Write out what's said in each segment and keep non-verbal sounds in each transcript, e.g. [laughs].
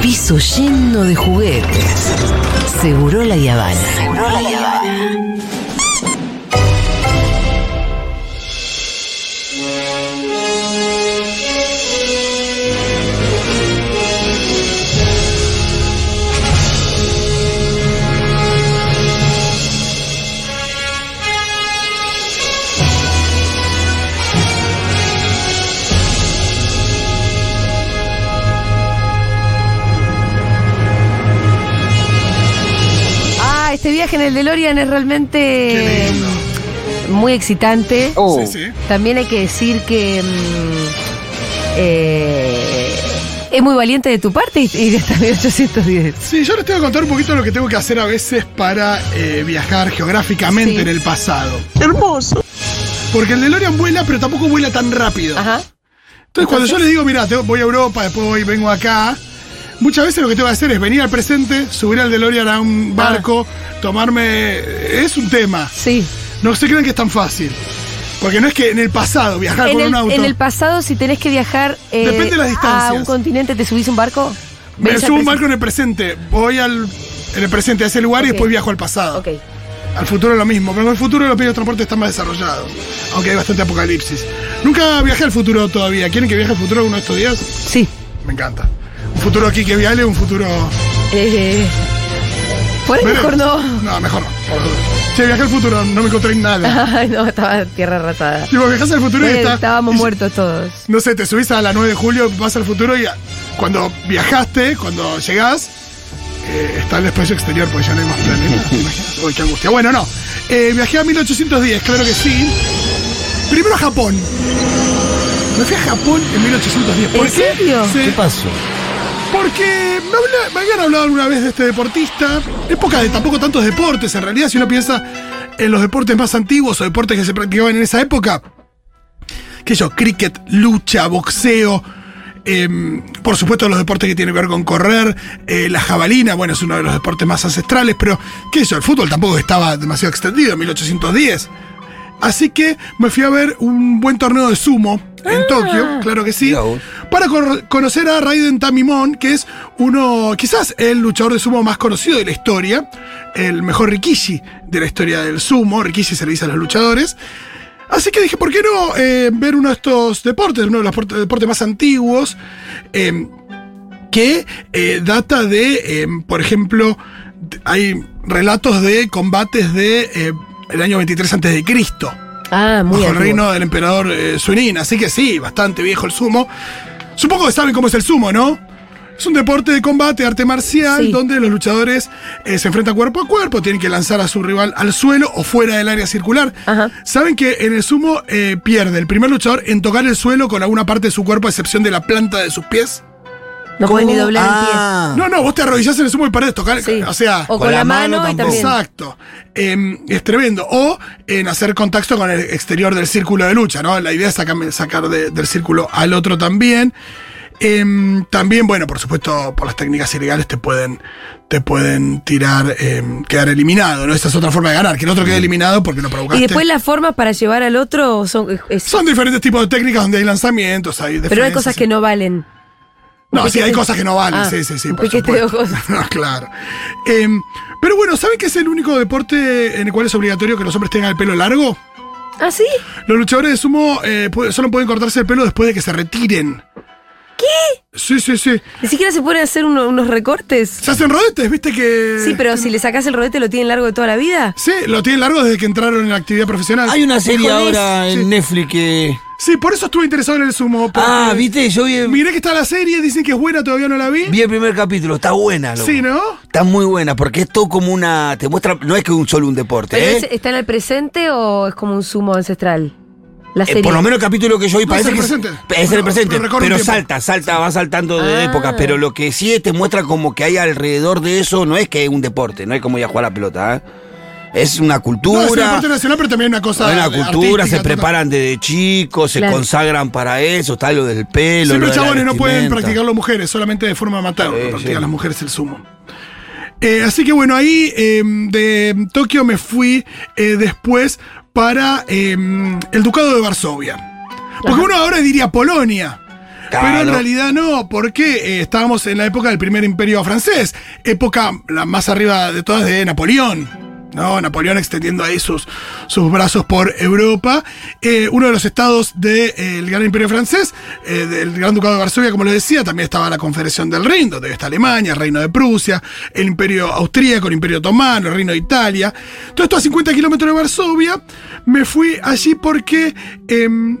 piso lleno de juguetes. Seguro la Yavana. Seguro la Yavana. Viaje en el DeLorean es realmente muy excitante. Oh. Sí, sí. También hay que decir que mm, eh, es muy valiente de tu parte de esta 1810. Sí, yo les tengo que contar un poquito lo que tengo que hacer a veces para eh, viajar geográficamente Sí. en el pasado. Hermoso. Porque el DeLorean vuela, pero tampoco vuela tan rápido. Ajá. Entonces, cuando yo les digo, mira, voy a Europa, después voy, vengo acá, muchas veces lo que tengo que hacer es venir al presente, subir al DeLorean a un barco, tomarme. Es un tema. Sí. No se crean que es tan fácil. Porque no es que en el pasado viajar En con el, un auto. en el pasado, si tenés que viajar eh, Depende de las a distancias. un continente, ¿te subís un barco? me subo un barco en el presente, voy al. En el presente a ese lugar y después viajo al pasado. Ok. Al futuro lo mismo, pero en el futuro los medios de transporte están más desarrollados. Aunque hay bastante apocalipsis. Nunca viajé al futuro todavía. ¿Quieren que viaje al futuro uno de estos días? Sí. Me encanta. Un futuro aquí que viale, un futuro. Eh, por ahí mejor no. No, mejor no. Che, viajé al futuro, no me encontré en nada. [laughs] Ay, no, estaba tierra arrasada. Tipo, viajas al futuro y está. estábamos y- muertos todos. No sé, te subís a la 9 de julio, vas al futuro y cuando viajaste, cuando llegás, eh, está el espacio exterior, porque ya no hay más planeta. [laughs] ¿Te imaginas? Uy, qué angustia. Bueno, no. Eh, viajé a 1810, claro que sí. Primero a Japón. Me fui a Japón en 1810. ¿Por ¿En qué? serio? Sí. ¿Qué pasó? Porque me, habían hablado alguna vez de este deportista. Época de tampoco tantos deportes, en realidad, si uno piensa en los deportes más antiguos o deportes que se practicaban en esa época. Que yo, cricket, lucha, boxeo. em, por supuesto, los deportes que tienen que ver con correr, eh, la jabalina, bueno, es uno de los deportes más ancestrales, pero qué yo, el fútbol tampoco estaba demasiado extendido en 1810. Así que me fui a ver un buen torneo de sumo en Tokio, claro que sí, para conocer a Raiden Tamimon, que es uno, quizás el luchador de sumo más conocido de la historia, el mejor Rikishi de la historia del sumo. Rikishi se le dice a los luchadores. Así que dije, ¿por qué no eh, ver uno de estos deportes, uno de los por- deportes más antiguos, eh, que eh, data de, eh, por ejemplo, hay relatos de combates de eh, el año 23 antes de Cristo Ah, muy bajo el reino del emperador eh, Suinin. Así que sí, bastante viejo el sumo. Supongo que saben cómo es el sumo, ¿no? Es un deporte de combate, arte marcial, Sí. donde los luchadores eh, se enfrentan cuerpo a cuerpo, tienen que lanzar a su rival al suelo o fuera del área circular. Ajá. Saben que en el sumo eh, pierde el primer luchador en tocar el suelo con alguna parte de su cuerpo, a excepción de la planta de sus pies. No pueden ni ¿Cómo? doblar Ah. No, no, vos te arrodillás en el sumo y parás de tocar. el pie. Sí. O sea, o con, la, mano, y también. Exacto. Em, es tremendo. O en hacer contacto con el exterior del círculo de lucha, ¿no? La idea es sacar, sacar de- del círculo al otro también. Em, también, bueno, por supuesto, por las técnicas ilegales te pueden, te pueden tirar, em, quedar eliminado, ¿no? Esa es otra forma de ganar, que el otro quede eliminado porque no provocaste. Y después las formas para llevar al otro son. es- Son diferentes tipos de técnicas donde hay lanzamientos, hay pero hay cosas que no valen. No, sí, hay cosas que no valen, Ah, sí, sí, sí. un por de ojos. [laughs] No, claro. Em, pero bueno, ¿saben que es el único deporte en el cual es obligatorio que los hombres tengan el pelo largo? ¿Ah, sí? Los luchadores de sumo eh, solo pueden cortarse el pelo después de que se retiren. ¿Qué? Sí, sí, sí. Ni siquiera se pueden hacer uno- unos recortes. Se hacen rodetes, ¿viste que...? Sí, pero si le sacás el rodete, ¿lo tienen largo de toda la vida? Sí, lo tienen largo desde que entraron en la actividad profesional. Hay una serie ahora en Sí. Netflix que. Sí, por eso estuve interesado en el sumo. Ah, viste, yo vi, Miré que está la serie, dicen que es buena, todavía no la vi. vi el primer capítulo, está buena, loco. Sí, ¿no? Está muy buena, porque es todo como una. Te muestra. No es que un solo un deporte, ¿Pero ¿eh? es- ¿Está en el presente o es como un sumo ancestral? La Eh, serie. por lo menos el capítulo que yo vi No, es parece el que es, presente. es el Pero- presente, pero salta, salta, va saltando de Ah. época, pero lo que sí es, te muestra como que hay alrededor de eso, no es que es un deporte, no es como ir a jugar a la pelota, ¿eh? Es una No, es un cultura, deporte nacional, pero también una cosa hay una cultura, se preparan desde chicos, se Claro. consagran para eso, está lo del pelo, Siempre chabones no pueden practicarlo mujeres, solamente de forma amateur. Sí, lo practican sí. las mujeres el sumo. Eh, así que bueno, ahí eh, de Tokio me fui eh, después para eh, el Ducado de Varsovia. Porque Ajá. uno ahora diría Polonia. Pero en realidad no, porque eh, estábamos en la época del primer imperio francés, época la más arriba de todas de Napoleón. ¿No? Napoleón extendiendo ahí sus, sus brazos por Europa. Eh, uno de los estados del Gran Imperio francés, eh, del Gran Ducado de Varsovia, como les decía, también estaba la Confederación del Rin, donde está Alemania, el Reino de Prusia, el Imperio Austríaco, el Imperio Otomano, el Reino de Italia. Todo esto a 50 kilómetros de Varsovia. Me fui allí porque em,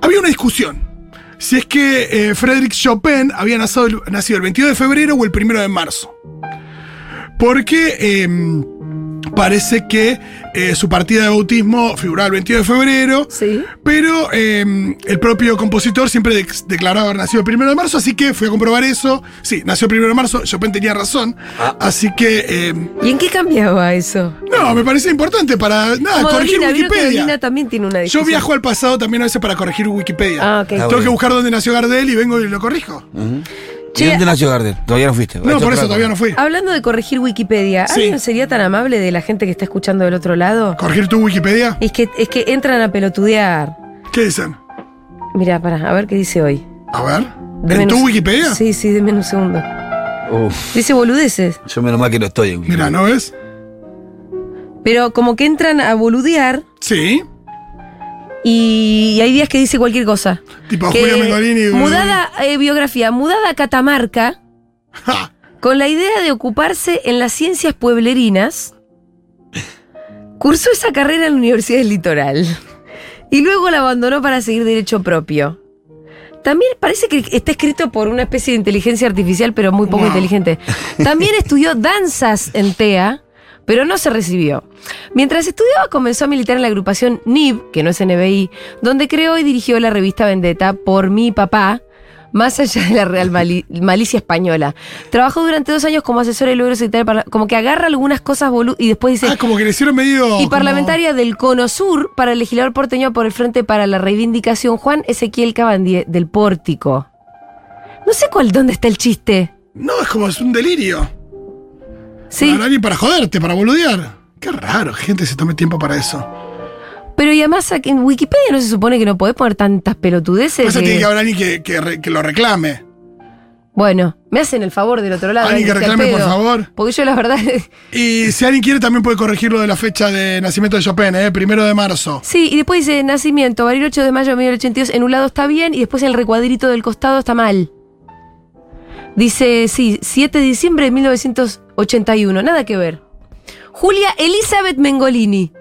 había una discusión si es que eh, Frédéric Chopin había nacido el, nacido el 22 de febrero o el 1 de marzo. Porque eh, parece que eh, su partida de bautismo figuraba el 22 de febrero. Sí. Pero eh, el propio compositor siempre de- declaraba haber nacido el 1 de marzo, así que fui a comprobar eso. Sí, nació el 1 de marzo, Chopin tenía razón. Ah. Así que, eh, ¿Y en qué cambiaba eso? no, me parece importante para nada, Como corregir Dolina, Wikipedia. También tiene una Yo viajo al pasado también a veces para corregir Wikipedia. Ah, ok. Ah, Tengo que buscar dónde nació Gardel y vengo y lo corrijo. Che, ¿Y dónde nació Gardel? Todavía no fuiste. No, por eso todavía no fui. Hablando de corregir Wikipedia, Sí. ¿alguien sería tan amable de la gente que está escuchando del otro lado? ¿Corregir tu Wikipedia? Es que, es que entran a pelotudear. ¿Qué dicen? Mira, para, a ver qué dice hoy. A ver. Deme ¿En tu un- Wikipedia? Sí, sí, deme un segundo. Uf, Dice boludeces. yo menos mal que no estoy en Mira, ¿no ves? Pero como que entran a boludear Sí. Y, hay días que dice cualquier cosa. Tipo Que Julia Mengolini. Mudada, eh, biografía, mudada a Catamarca [laughs] Ja. con la idea de ocuparse en las ciencias pueblerinas. Cursó esa carrera en la Universidad del Litoral y luego la abandonó para seguir derecho propio. También parece que está escrito por una especie de inteligencia artificial, pero muy poco Wow. inteligente. También estudió danzas en TEA, pero no se recibió. Mientras estudiaba, comenzó a militar en la agrupación NIB, que no es NBI, donde creó y dirigió la revista Vendetta por mi papá, más allá de la real mali- [laughs] malicia española. Trabajó durante dos años como asesora y luego secretaria como que agarra algunas cosas y después dice, Ah, como que le hicieron medio. y como- parlamentaria del Cono Sur para el legislador porteño por el Frente para la Reivindicación, Juan Ezequiel Cabandie, del Pórtico. No sé cuál, dónde está el chiste. No, es como es un delirio. Sí, Para alguien para joderte, para boludear. Qué raro, gente se tome tiempo para eso. pero y además en Wikipedia no se supone que no podés poner tantas pelotudeces. Eso que- tiene que haber alguien que, que lo reclame. Bueno, me hacen el favor del otro lado. Alguien que reclame, por favor. Porque yo la verdad... [laughs] Y si alguien quiere, también puede corregir lo de la fecha de nacimiento de Chopin, ¿eh? Primero de marzo. Sí, y después dice nacimiento, abril 8 de mayo de 1882, en un lado está bien y después en el recuadrito del costado está mal. Dice, sí, 7 de diciembre de 1981, nada que ver. Julia Elizabeth Mengolini.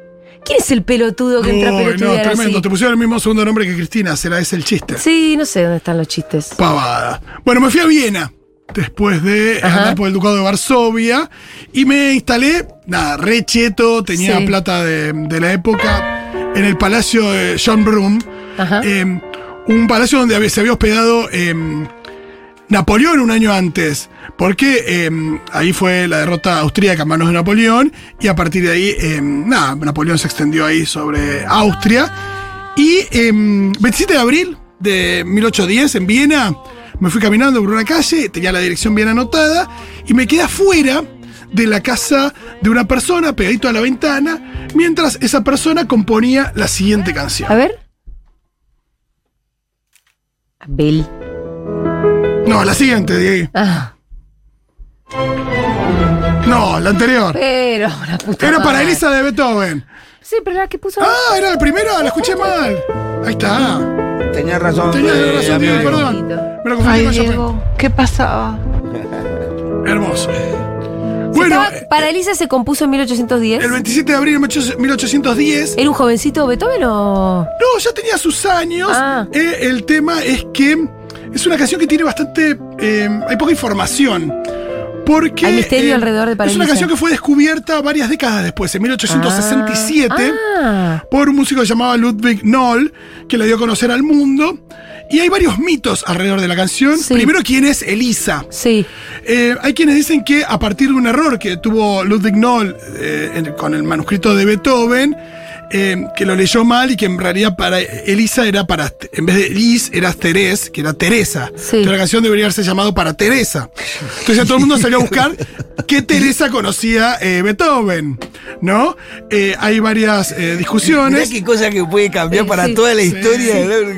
¿Quién es el pelotudo que entra a Uy, no, pelotudear tremendo. así? Te pusieron el mismo segundo nombre que Cristina. Será ese el chiste. Sí, no sé dónde están los chistes. Pavada. Bueno, me fui a Viena después de Ajá. andar por el Ducado de Varsovia y me instalé, nada, re cheto, tenía Sí. plata de, de la época, en el palacio de John Brum, Ajá. eh, un palacio donde había- se había hospedado eh, Napoleón un año antes, porque eh, ahí fue la derrota austríaca a manos de Napoleón y a partir de ahí, eh, nada, Napoleón se extendió ahí sobre Austria y eh, 27 de abril de 1810 en Viena, me fui caminando por una calle, tenía la dirección bien anotada y me quedé afuera de la casa de una persona, pegadito a la ventana, mientras esa persona componía la siguiente canción. A ver. Abel. No, la siguiente, Diego. Ah, No, la anterior. pero la puta Era para madre. Elisa de Beethoven. Sí, pero la que puso. Ah, era la primera, la escuché mal. Ahí está. Tenías razón. Tenías eh, razón, Diego, amigo. perdón. Me lo confundí Ay, con Chopin. Diego, ¿qué pasaba? Hermoso. Bueno, estaba- para Elisa se compuso en 1810. el 27 de abril de 1810. ¿Era un jovencito Beethoven o.? No, ya tenía sus años. Ah. Eh, el tema es que es una canción que tiene bastante. eh, hay poca información. Porque. Hay misterio alrededor de Es una canción que fue descubierta varias décadas después, en 1867. Ah. por un músico llamado Ludwig Noll, que le dio a conocer al mundo. Y hay varios mitos alrededor de la canción. Sí. Primero, ¿quién es Elisa? Sí. Eh, hay quienes dicen que a partir de un error que tuvo Ludwig Noll eh, en- con el manuscrito de Beethoven, eh, que lo leyó mal y que en realidad para Elisa era para, en vez de Liz, era Teresa, que era Teresa. Sí. Entonces la canción debería haberse llamado para Teresa. Entonces ya todo el mundo salió a buscar qué Teresa conocía eh, Beethoven. ¿no? Eh, hay varias eh, Mirá discusiones. qué cosa que puede cambiar para sí. toda la historia.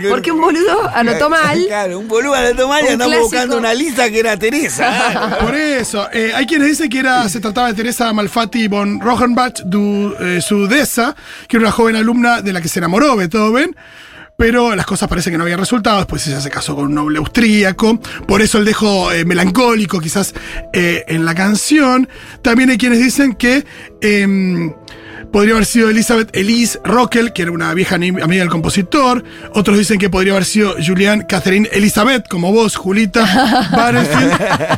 Porque un boludo anotó mal. Claro, un boludo anotó mal y Un andamos clásico. buscando una lista que era Teresa. [laughs] Por eso, eh, hay quienes dicen que era, se trataba de Teresa Malfatti von Rogenbach du eh, Sudesa, que era una joven alumna de la que se enamoró Beethoven. Pero las cosas parecen que no habían resultado. Después ella se casó con un noble austríaco. Por eso el dejo eh, melancólico, quizás eh, en la canción. También hay quienes dicen que em, podría haber sido Elizabeth Elise Rockel, que era una vieja amiga del compositor. Otros dicen que podría haber sido Julian Catherine Elizabeth, como vos, Julita [laughs] Barenfield,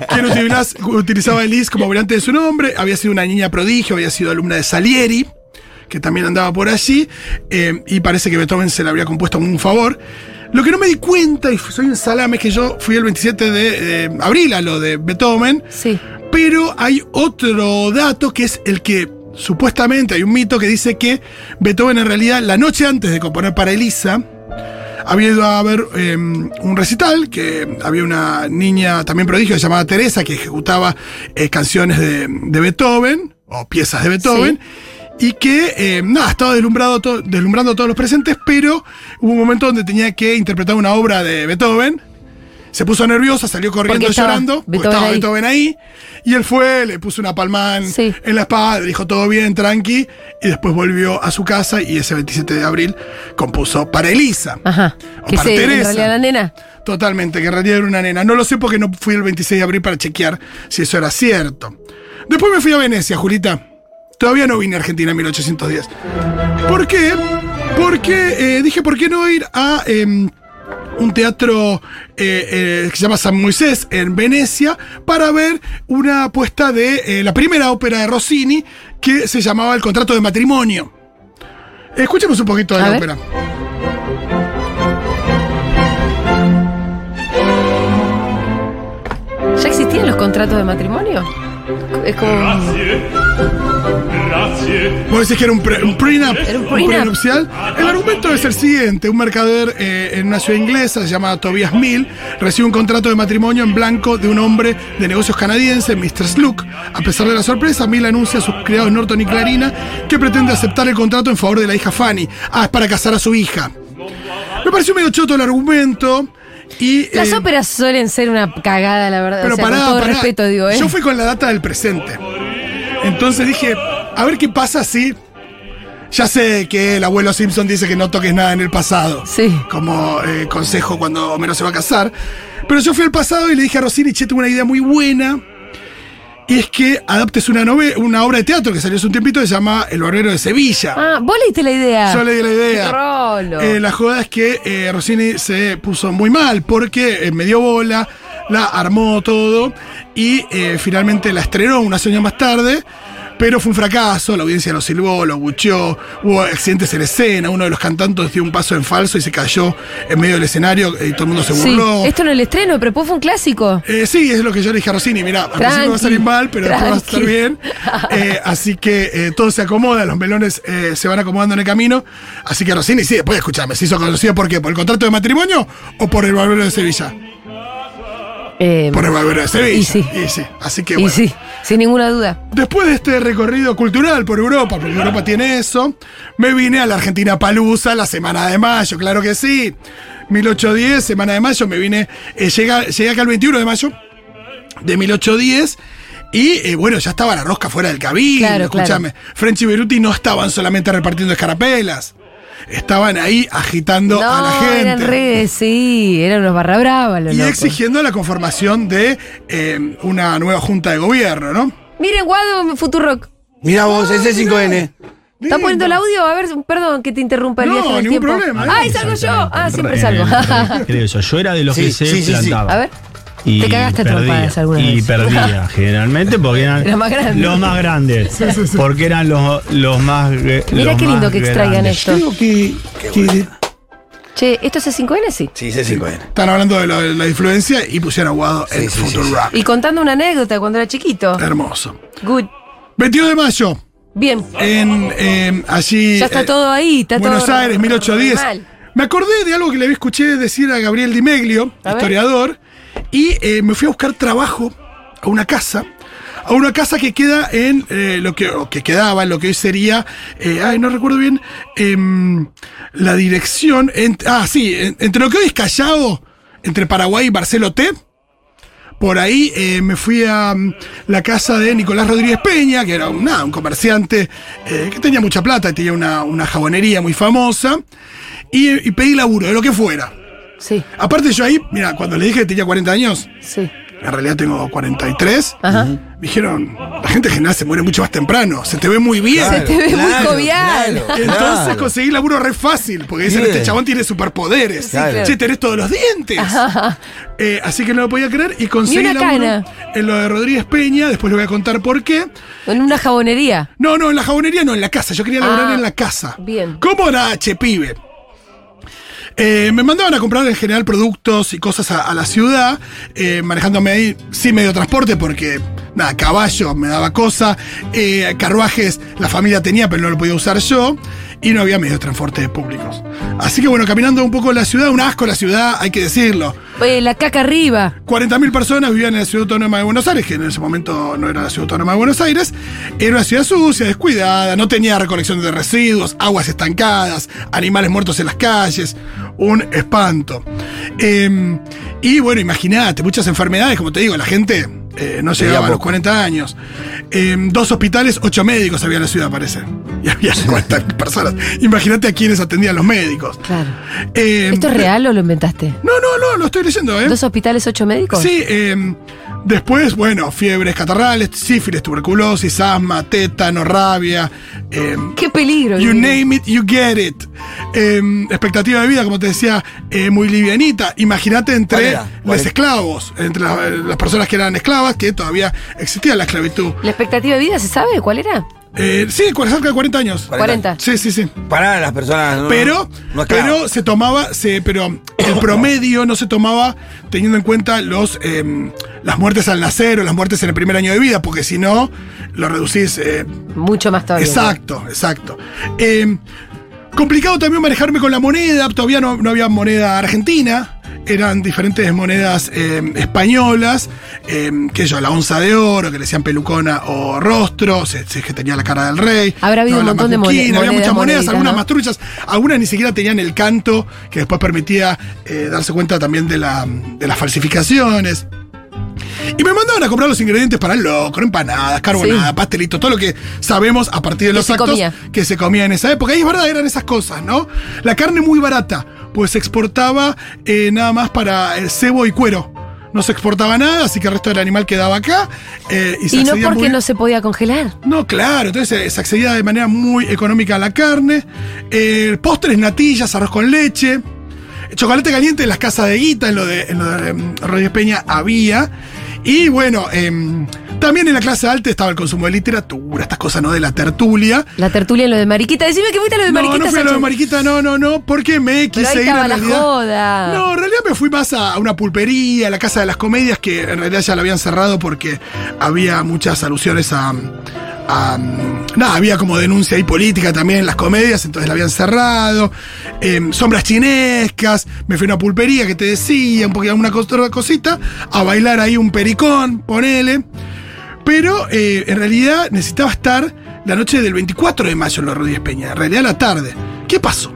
quien utilizaba Elise como variante de su nombre. Había sido una niña prodigio, había sido alumna de Salieri que también andaba por allí, eh, y parece que Beethoven se le habría compuesto un favor. Lo que no me di cuenta, y soy un salame, es que yo fui el 27 de eh, abril a lo de Beethoven, Sí. pero hay otro dato que es el que supuestamente hay un mito que dice que Beethoven en realidad la noche antes de componer para Elisa había ido a ver eh, un recital que había una niña también prodigio llamada Teresa que ejecutaba eh, canciones de, de Beethoven o piezas de Beethoven. Y que, eh, nada, estaba deslumbrado to- deslumbrando a todos los presentes, pero hubo un momento donde tenía que interpretar una obra de Beethoven. Se puso nerviosa, salió corriendo estaba llorando, porque Beethoven estaba ahí. Beethoven ahí. Y él fue, le puso una palma en, Sí. en la espalda, le dijo todo bien, tranqui. Y después volvió a su casa y ese 27 de abril compuso para Elisa. Ajá. O Que para se, en Teresa. realidad la nena. Totalmente, que en realidad era una nena. No lo sé porque no fui el 26 de abril para chequear si eso era cierto. Después me fui a Venecia, Julita. Todavía no vine a Argentina en 1810. ¿Por qué? Porque eh, dije, ¿por qué no ir a em, un teatro eh, eh, que se llama San Moisés en Venecia para ver una apuesta de la primera ópera de Rossini que se llamaba El contrato de matrimonio? Escuchemos un poquito de A la ver. ópera. ¿Ya existían los contratos de matrimonio? Es como. Vos decís que era un, pre- un prenup, Era un prenup. prenupcial. El argumento es el siguiente: un mercader eh, en una ciudad inglesa llamada Tobias Mill recibe un contrato de matrimonio en blanco de un hombre de negocios canadiense, Mr. Slook. A pesar de la sorpresa, Mill anuncia a sus criados Norton y Clarina que pretende aceptar el contrato en favor de la hija Fanny. Ah, es para casar a su hija. Me pareció medio choto el argumento. Y, Las eh, óperas suelen ser una cagada, la verdad. pero o sea, pará, con todo pará. respeto, digo, ¿eh? Yo fui con la data del presente. Entonces dije, a ver qué pasa si. Ya sé que el abuelo Simpson dice que no toques nada en el pasado. Sí. Como eh, consejo cuando Homero se va a casar. Pero yo fui al pasado y le dije a Rossini, che, tengo una idea muy buena. Y es que adaptes una, nove- una obra de teatro que salió hace un tiempito que se llama El Barbero de Sevilla. Ah, vos leíste la idea. Yo le di la idea. Rolo. Eh, la joda es que eh, Rossini se puso muy mal porque eh, me dio bola, la armó todo y eh, finalmente la estrenó unas años más tarde. Pero fue un fracaso, la audiencia lo silbó, lo bucheó, hubo accidentes en escena, uno de los cantantes dio un paso en falso y se cayó en medio del escenario y todo el mundo se sí. burló. Esto no es el estreno, pero fue un clásico. Eh, sí, es lo que yo le dije a Rossini. Mira, al principio va a salir mal, pero después va a estar tranqui. bien. [laughs] Eh, así que eh, todo se acomoda, los melones eh, se van acomodando en el camino. Así que Rossini, sí, después escuchame, se hizo conocido por qué, por el contrato de matrimonio o por el barbero de Sevilla. Eh, Por el barbero de Sevilla. Y sí. Y sí. Así que y sí, sin ninguna duda. Después de este recorrido cultural por Europa, porque Europa tiene eso, me vine a la Argentina Palusa la semana de mayo, claro que sí. 1810, semana de mayo, me vine, eh, llega- llegué acá el 21 de mayo de 1810. Y eh, bueno, ya estaba la rosca fuera del cabildo. Claro, claro. escúchame. French y Beruti no estaban solamente repartiendo escarapelas. Estaban ahí agitando No, a la gente. eran re, sí, eran unos barra brava los y locos. exigiendo la conformación de eh, una nueva junta de gobierno, ¿no? Miren, Guado, Futurock. Mira vos, ese 5N. ¿Está poniendo el audio? A ver, perdón que te interrumpa el No, viaje en el ningún tiempo. problema, ¿eh? ¡Ay, salgo yo! Ah, siempre salgo. [laughs] Creo eso. Yo era de los Sí, que se sí, sí, sí. plantaba. A ver. Y Te cagaste trompadas alguna Y vez. perdía, [laughs] generalmente, porque eran Era más grande. los más grandes. Porque eran los, los más los qué lindo que extraigan grandes. esto. Creo que, que Che, ¿esto es C5N? Sí. Sí, ese 5N. están hablando de, lo- de la influencia y pusieron a Guado Sí, en sí, Futuro sí, sí. Rock. Y contando una anécdota cuando era chiquito. Hermoso. Good. 22 de mayo, Bien. en eh, allí. Ya está eh, todo ahí. Está Buenos todo Aires, 1810. mal. Me acordé de algo que le había escuché decir a Gabriel Di Meglio, A ver. Y eh, me fui a buscar trabajo a una casa a una casa que queda en eh, lo que, que quedaba en lo que hoy sería, eh, ay, no recuerdo bien, em, la dirección, en- ah, sí, en- entre lo que hoy es Callao, entre Paraguay y Barceló T. Por ahí eh, me fui a mm, la casa de Nicolás Rodríguez Peña, que era un, nada, un comerciante eh, que tenía mucha plata tenía una, una jabonería muy famosa. Y, y pedí laburo, de lo que fuera. Sí, Aparte yo ahí, mira, cuando le dije que tenía 40 años, sí. en realidad tengo 43, Ajá. me dijeron, la gente en general se muere mucho más temprano, se te ve muy bien. Se te ve muy jovial. Entonces claro. conseguí laburo re fácil, porque dicen, Bien. este chabón tiene superpoderes. claro. Che, tenés todos los dientes. Eh, así que no lo podía creer y conseguí laburo cana. en lo de Rodríguez Peña, después le voy a contar por qué. En una jabonería. No, no, en la jabonería no, en la casa. Yo quería laburar Ah, en la casa. bien. ¿Cómo era, che, pibe? Eh, me mandaban a comprar en general productos y cosas a, la ciudad, eh, manejándome ahí, sí, medio transporte, porque, nada, caballo me daba cosa, eh, carruajes la familia tenía, pero no lo podía usar yo, y no había medios de transporte públicos. Así que bueno, caminando un poco la ciudad, un asco la ciudad, hay que decirlo. Oye, la caca arriba. 40.000 personas vivían en la ciudad autónoma de Buenos Aires, que en ese momento no era la ciudad autónoma de Buenos Aires. Era una ciudad sucia, descuidada, no tenía recolección de residuos, aguas estancadas, animales muertos en las calles, un espanto. Eh, y bueno, imagínate, muchas enfermedades, como te digo, la gente eh, no llegaba a los poco. 40 años. Eh, dos hospitales, ocho médicos había en la ciudad, parece. [laughs] Y había 40.000 personas. Imagínate a quienes atendían los médicos. Claro. Eh, ¿Esto es real o lo inventaste? No, no, no, lo estoy leyendo, ¿eh? ¿Dos hospitales, ocho médicos? Sí, eh, después, bueno, fiebres catarrales, sífilis, tuberculosis, asma, tétano, rabia. eh, Qué peligro. you name it, you get it. Eh, expectativa de vida, como te decía, eh, muy livianita. Imagínate ¿Cuál entre los esclavos, entre la- las personas que eran esclavas, que todavía existía la esclavitud. ¿La expectativa de vida se sabe cuál era? Eh, sí, cerca de 40 años. 40. Sí, sí, sí. Para las personas. no- Pero, no pero se tomaba, se, pero el promedio no se tomaba teniendo en cuenta los eh, las muertes al nacer o las muertes en el primer año de vida, porque si no, lo reducís. eh, Mucho más todavía. exacto, exacto. Eh, complicado también manejarme con la moneda, todavía no, no había moneda argentina. Eran diferentes monedas eh, españolas, eh, que yo, la onza de oro, que le decían pelucona o rostro, se, se- que tenía la cara del rey. Habrá habido un la montón de mone- macuquina, Había muchas monedas, algunas ¿no? más truchas, algunas ni siquiera tenían el canto que después permitía eh, darse cuenta también de, la, de las falsificaciones. Y me mandaban a comprar los ingredientes para el locro, empanadas, carbonada, Sí. pastelitos, todo lo que sabemos a partir de los actos comía. que se comía en esa época. Y es verdad, eran esas cosas, ¿no? La carne muy barata, pues se exportaba eh, nada más para el cebo y cuero. No se exportaba nada, así que el resto del animal quedaba acá. eh, y se Y no porque muy- no se podía congelar. no, claro, entonces eh, se accedía de manera muy económica a la carne. Eh, postres, natillas, arroz con leche. Chocolate caliente en las casas de Guita, en lo de, en lo de em, Rodríguez Peña había. Y bueno, em, también en la clase alta estaba el consumo de literatura, estas cosas, ¿no? De la tertulia. La tertulia en lo de Mariquita. Decime que fuiste a lo de No, Mariquita. no fui a lo de. Mariquita, no, no, no, porque me Pero quise ahí ir en la realidad. joda. No, en realidad me fui más a una pulpería, a la Casa de las Comedias, que en realidad ya la habían cerrado porque había muchas alusiones a. nada, había como denuncia y política también en las comedias, entonces la habían cerrado. Em, sombras chinescas, me fui a una pulpería que te decía, un poquito, una cos- otra cosita, a bailar ahí un pericón, ponele. Pero eh, en realidad necesitaba estar la noche del 24 de mayo en los Rodríguez Peña, en realidad la tarde. ¿Qué pasó?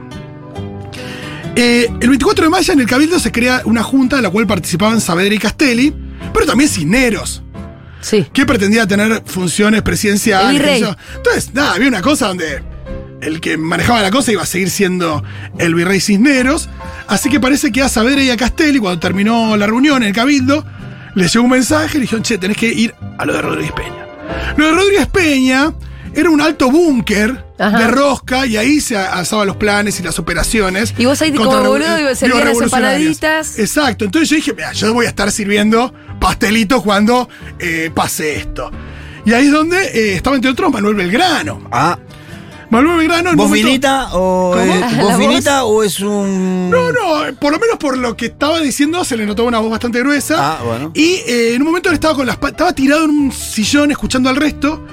Eh, el 24 de mayo en el Cabildo se crea una junta en la cual participaban Saavedra y Castelli, pero también Cisneros, Sí. que pretendía tener funciones presidenciales. Entonces, nada, había una cosa donde el que manejaba la cosa iba a seguir siendo el virrey Cisneros. Así que parece que a Saavedra y a Castelli, cuando terminó la reunión en el Cabildo, les llegó un mensaje y le dijeron, che, tenés que ir a lo de Rodríguez Peña. Lo de Rodríguez Peña era un alto búnker de rosca y ahí se asaban los planes y las operaciones. Y vos ahí como boludo, iba a servir las empanaditas. Exacto, entonces yo dije, mira, yo voy a estar sirviendo pastelitos cuando eh, pase esto. Y ahí es donde eh, estaba entre otros Manuel Belgrano. Ah, Manuel Belgrano ¿vos momento- finita o, eh, [laughs] ¿La vos voz? finita o es un. No, no, por lo menos por lo que estaba diciendo se le notaba una voz bastante gruesa. Ah, bueno. Y eh, en un momento él estaba con las estaba tirado en un sillón escuchando al resto.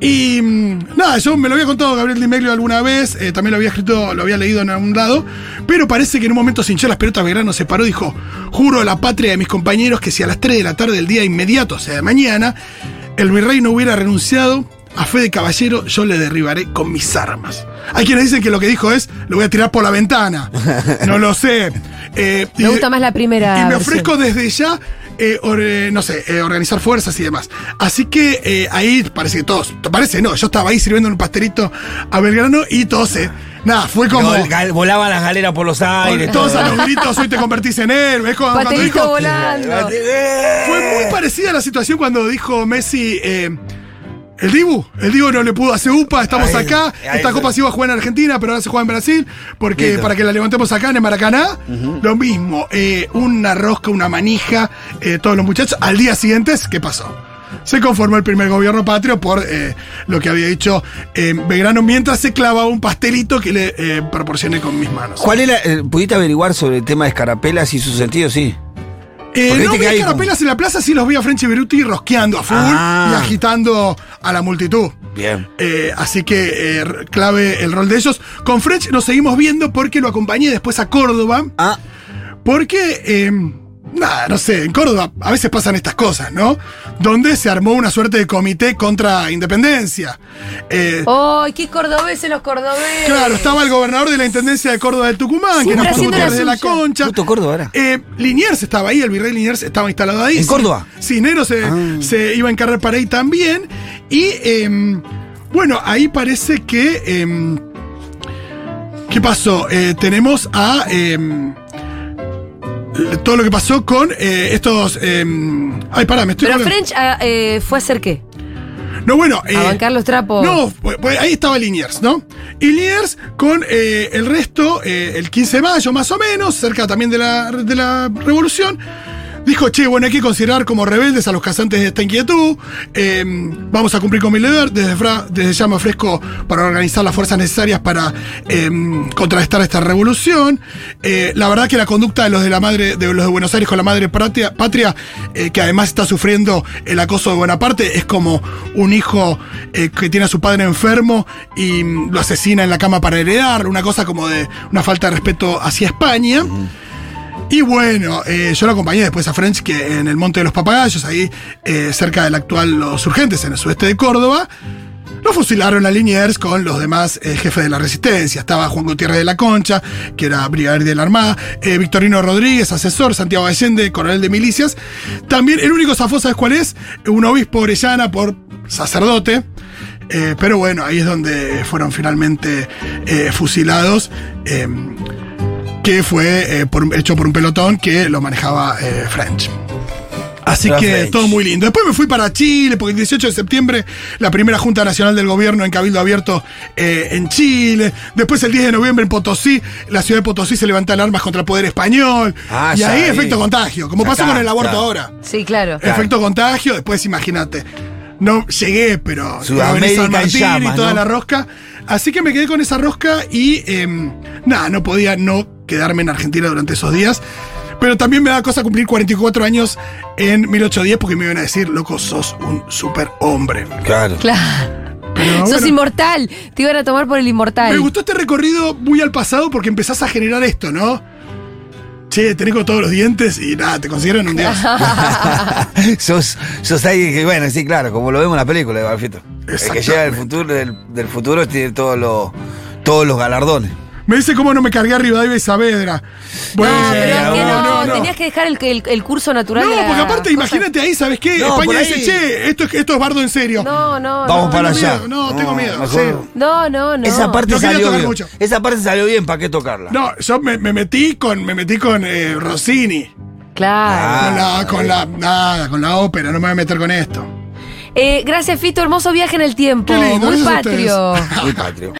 Y mm, nada, yo me lo había contado Gabriel Di Meglio alguna vez, eh, también lo había escrito, lo había leído en algún lado, pero parece que en un momento se hinchó las pelotas, Belgrano se paró y dijo, juro a la patria de mis compañeros que si a las 3 de la tarde del día inmediato, o sea, de mañana, el virrey no hubiera renunciado a fe de caballero, yo le derribaré con mis armas. Hay quienes dicen que lo que dijo es, lo voy a tirar por la ventana. [laughs] No lo sé. Eh, Me y- gusta más la primera. y me versión. ofrezco desde ya, eh, or- eh, no sé, eh, organizar fuerzas y demás. Así que eh, ahí parece que todos, parece no, yo estaba ahí sirviendo un pastelito a Belgrano y todos, eh, nada, fue como... No, gal- volaban las galeras por los aires. todos todo. a los gritos, hoy te convertís en él. ¿Ves? Como cuando Pastelito dijo, volando. fue muy parecida a la situación cuando dijo Messi. El Dibu, el Dibu no le pudo hacer UPA, estamos Ahí, acá. ahí Esta copa se iba a jugar en Argentina, pero ahora se juega en Brasil, porque Listo. para que la levantemos acá en el Maracaná, lo mismo, eh, una rosca, una manija, eh, todos los muchachos. Al día siguiente, ¿qué pasó? Se conformó el primer gobierno patrio por eh, lo que había dicho eh, Belgrano mientras se clavaba un pastelito que le eh, proporcioné con mis manos. ¿Cuál era? ¿Pudiste averiguar sobre el tema de escarapelas y su sentido? Sí. Eh, no vi hay carapelas en la plaza, sí los vi a Frenchy Beruti rosqueando a full Ah. y agitando a la multitud. Bien. Eh, así que eh, clave el rol de ellos. Con French nos seguimos viendo porque lo acompañé después a Córdoba. Ah, Porque, nada, no sé, en Córdoba a veces pasan estas cosas, ¿no? Donde se armó una suerte de comité contra independencia. Eh, ¡Ay, qué cordobeses los cordobeses! Claro, estaba el gobernador de la Intendencia de Córdoba del Tucumán, que era haciendo la de la. Concha. justo Córdoba era. Eh, Liniers estaba ahí, el virrey Liniers estaba instalado ahí. ¿En Sí, Córdoba? Cisneros se, Ah. se iba a encargar para ahí también. Y em, bueno, ahí parece que. em, ¿Qué pasó? Eh, tenemos a. todo lo que pasó con eh, estos. em, ay, pará, me estoy. Pero. French ah, eh, fue a hacer qué? No, bueno. eh, A bancar los trapos. no, pues, pues ahí estaba Liniers, ¿no? Y Liniers con eh, el resto, eh, el 15 de mayo más o menos, cerca también de la, de la revolución, dijo, che, bueno, hay que considerar como rebeldes a los cazantes de esta inquietud, eh, vamos a cumplir con mi deber, desde, fra- desde ya me ofrezco para organizar las fuerzas necesarias para eh, contrarrestar esta revolución. Eh, la verdad que la conducta de los de la madre, de los de Buenos Aires con la madre patria, patria eh, que además está sufriendo el acoso de Bonaparte, es como un hijo eh, que tiene a su padre enfermo y mm, lo asesina en la cama para heredar, una cosa como de una falta de respeto hacia España. Y bueno, eh, yo lo acompañé después a French, que en el Monte de los Papagayos, ahí eh, cerca del actual Los Urgentes, en el sudeste de Córdoba, lo fusilaron a Liniers con los demás eh, jefes de la resistencia. Estaba Juan Gutiérrez de la Concha, que era brigadier de la Armada, eh, Victorino Rodríguez, asesor, Santiago Allende, coronel de milicias. También el único zafó, ¿sabes cuál es? Un obispo orellana por sacerdote. Pero bueno, ahí es donde fueron finalmente fusilados. Que fue eh, por- hecho por un pelotón que lo manejaba eh, French. Así que French. todo muy lindo. Después me fui para Chile, porque el 18 de septiembre la primera Junta Nacional del Gobierno en Cabildo Abierto eh, en Chile. Después el 10 de noviembre en Potosí, la ciudad de Potosí se levantan armas contra el poder español. Ah, y ahí ahí. efecto contagio, como pasó con el aborto claro. ahora. Sí, claro. Claro. Efecto contagio, después imagínate. No llegué, pero Sudamérica San Martín llamas, y toda ¿no? la rosca. Así que me quedé con esa rosca y em, nada, no podía no quedarme en Argentina durante esos días. Pero también me da cosa cumplir 44 años en 1810 porque me iban a decir, loco, sos un super hombre. Claro. Claro. Pero Sos bueno, inmortal. Te iban a tomar por el inmortal. me gustó este recorrido muy al pasado porque empezás a generar esto, ¿no? Che, tenés con todos los dientes y nada, te consideran un dios. [laughs] sos, sos alguien que, bueno, sí, claro, como lo vemos en la película de Barfito. El que llega del futuro, del, del futuro tiene todos los, todos los galardones. Me dice cómo no me cargué a Rivadavia y Saavedra. Bueno, no, pero es que no, no, no. tenías que dejar el, el- el curso natural. No, de la porque aparte, cosa. imagínate ahí, ¿sabes qué? España dice, che, esto, es- esto es bardo en serio. No, no, Vamos no. para allá. miedo, no, tengo miedo, mejor- cero. No, no, no. Esa parte salió bien. mucho. Esa parte salió bien, ¿para qué tocarla? No, yo me, me metí con, me metí con eh, Rossini. Claro. con la, con la, nada, con la ópera, no me voy a meter con esto. Eh, gracias, Fito. Hermoso viaje en el tiempo. Lindo, Muy patrio. Muy patrio.